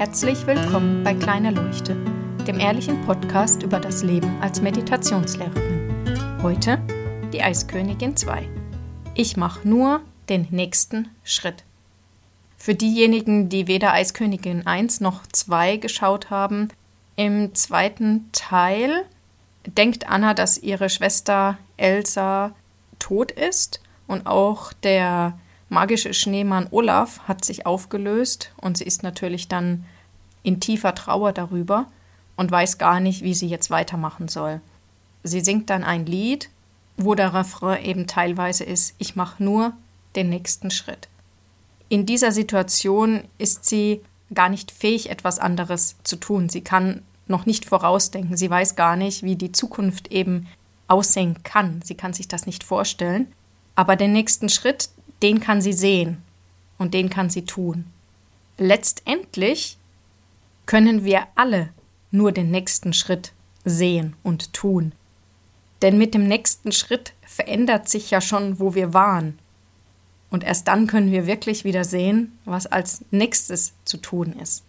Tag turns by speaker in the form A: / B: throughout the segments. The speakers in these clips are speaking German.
A: Herzlich willkommen bei Kleine Leuchte, dem ehrlichen Podcast über das Leben als Meditationslehrerin. Heute die Eiskönigin 2. Ich mache nur den nächsten Schritt. Für diejenigen, die weder Eiskönigin 1 noch 2 geschaut haben, im zweiten Teil denkt Anna, dass ihre Schwester Elsa tot ist und auch der magische Schneemann Olaf hat sich aufgelöst und sie ist natürlich dann in tiefer Trauer darüber und weiß gar nicht, wie sie jetzt weitermachen soll. Sie singt dann ein Lied, wo der Refrain eben teilweise ist, ich mache nur den nächsten Schritt. In dieser Situation ist sie gar nicht fähig, etwas anderes zu tun. Sie kann noch nicht vorausdenken. Sie weiß gar nicht, wie die Zukunft eben aussehen kann. Sie kann sich das nicht vorstellen. Aber den nächsten Schritt, den kann sie sehen und den kann sie tun. Letztendlich können wir alle nur den nächsten Schritt sehen und tun. Denn mit dem nächsten Schritt verändert sich ja schon, wo wir waren. Und erst dann können wir wirklich wieder sehen, was als nächstes zu tun ist.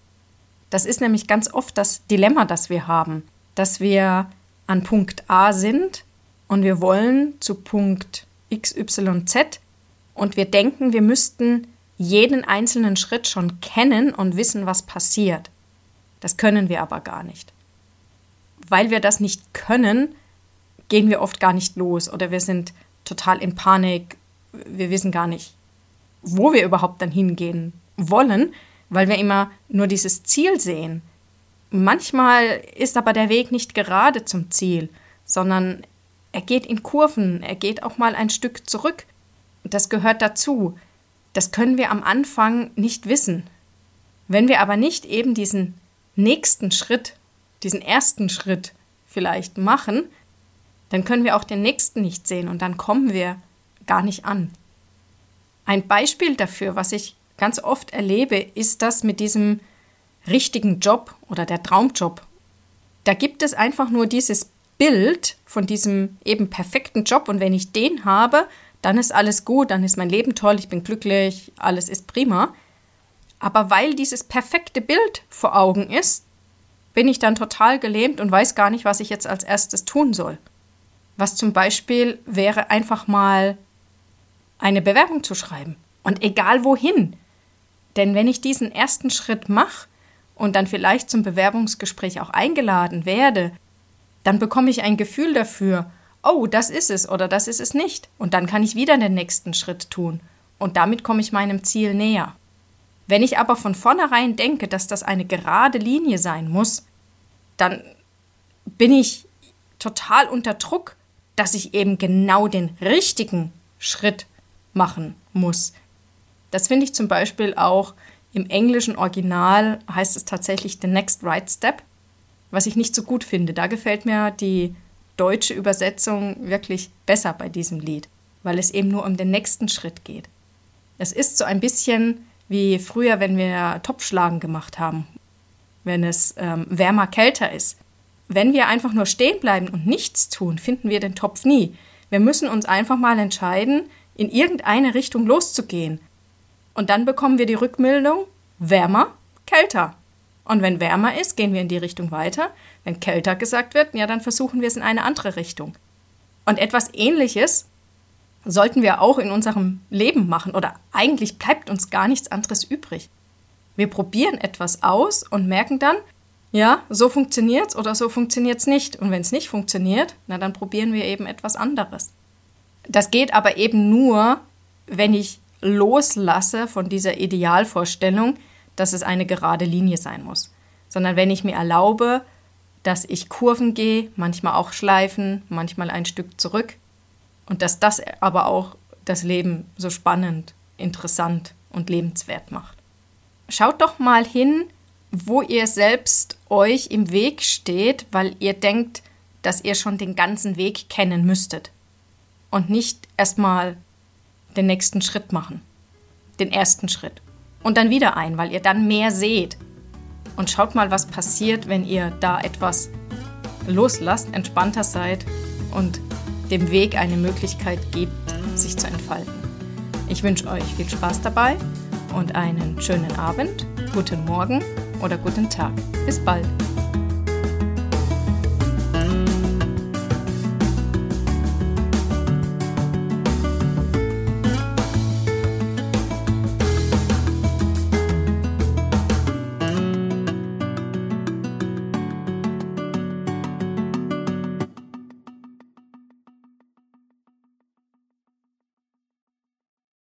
A: Das ist nämlich ganz oft das Dilemma, das wir haben, dass wir an Punkt A sind und wir wollen zu Punkt XYZ und wir denken, wir müssten jeden einzelnen Schritt schon kennen und wissen, was passiert. Das können wir aber gar nicht. Weil wir das nicht können, gehen wir oft gar nicht los oder wir sind total in Panik. Wir wissen gar nicht, wo wir überhaupt dann hingehen wollen, weil wir immer nur dieses Ziel sehen. Manchmal ist aber der Weg nicht gerade zum Ziel, sondern er geht in Kurven, er geht auch mal ein Stück zurück das gehört dazu. Das können wir am Anfang nicht wissen. Wenn wir aber nicht eben diesen nächsten Schritt, diesen ersten Schritt vielleicht machen, dann können wir auch den nächsten nicht sehen und dann kommen wir gar nicht an. Ein Beispiel dafür, was ich ganz oft erlebe, ist das mit diesem richtigen Job oder der Traumjob. Da gibt es einfach nur dieses Bild von diesem eben perfekten Job und wenn ich den habe, dann ist alles gut, dann ist mein Leben toll, ich bin glücklich, alles ist prima. Aber weil dieses perfekte Bild vor Augen ist, bin ich dann total gelähmt und weiß gar nicht, was ich jetzt als erstes tun soll. Was zum Beispiel wäre einfach mal eine Bewerbung zu schreiben. Und egal wohin. Denn wenn ich diesen ersten Schritt mache und dann vielleicht zum Bewerbungsgespräch auch eingeladen werde, dann bekomme ich ein Gefühl dafür, oh, das ist es oder das ist es nicht. Und dann kann ich wieder den nächsten Schritt tun. Und damit komme ich meinem Ziel näher. Wenn ich aber von vornherein denke, dass das eine gerade Linie sein muss, dann bin ich total unter Druck, dass ich eben genau den richtigen Schritt machen muss. Das finde ich zum Beispiel auch im englischen Original heißt es tatsächlich The Next Right Step, was ich nicht so gut finde. Da gefällt mir die deutsche Übersetzung wirklich besser bei diesem Lied, weil es eben nur um den nächsten Schritt geht. Es ist so ein bisschen wie früher, wenn wir Topfschlagen gemacht haben, wenn es ähm, wärmer, kälter ist. Wenn wir einfach nur stehen bleiben und nichts tun, finden wir den Topf nie. Wir müssen uns einfach mal entscheiden, in irgendeine Richtung loszugehen. Und dann bekommen wir die Rückmeldung, wärmer, kälter. Und wenn wärmer ist, gehen wir in die Richtung weiter. Wenn kälter gesagt wird, ja, dann versuchen wir es in eine andere Richtung. Und etwas Ähnliches sollten wir auch in unserem Leben machen oder eigentlich bleibt uns gar nichts anderes übrig. Wir probieren etwas aus und merken dann, ja, so funktioniert's oder so funktioniert's nicht. Und wenn es nicht funktioniert, na dann probieren wir eben etwas anderes. Das geht aber eben nur, wenn ich loslasse von dieser Idealvorstellung, dass es eine gerade Linie sein muss, sondern wenn ich mir erlaube, dass ich Kurven gehe, manchmal auch Schleifen, manchmal ein Stück zurück und dass das aber auch das Leben so spannend, interessant und lebenswert macht. Schaut doch mal hin, wo ihr selbst euch im Weg steht, weil ihr denkt, dass ihr schon den ganzen Weg kennen müsstet und nicht erstmal den nächsten Schritt machen, den ersten Schritt und dann wieder ein, weil ihr dann mehr seht. Und schaut mal, was passiert, wenn ihr da etwas loslasst, entspannter seid und dem Weg eine Möglichkeit gebt, sich zu entfalten. Ich wünsche euch viel Spaß dabei und einen schönen Abend, guten Morgen oder guten Tag. Bis bald.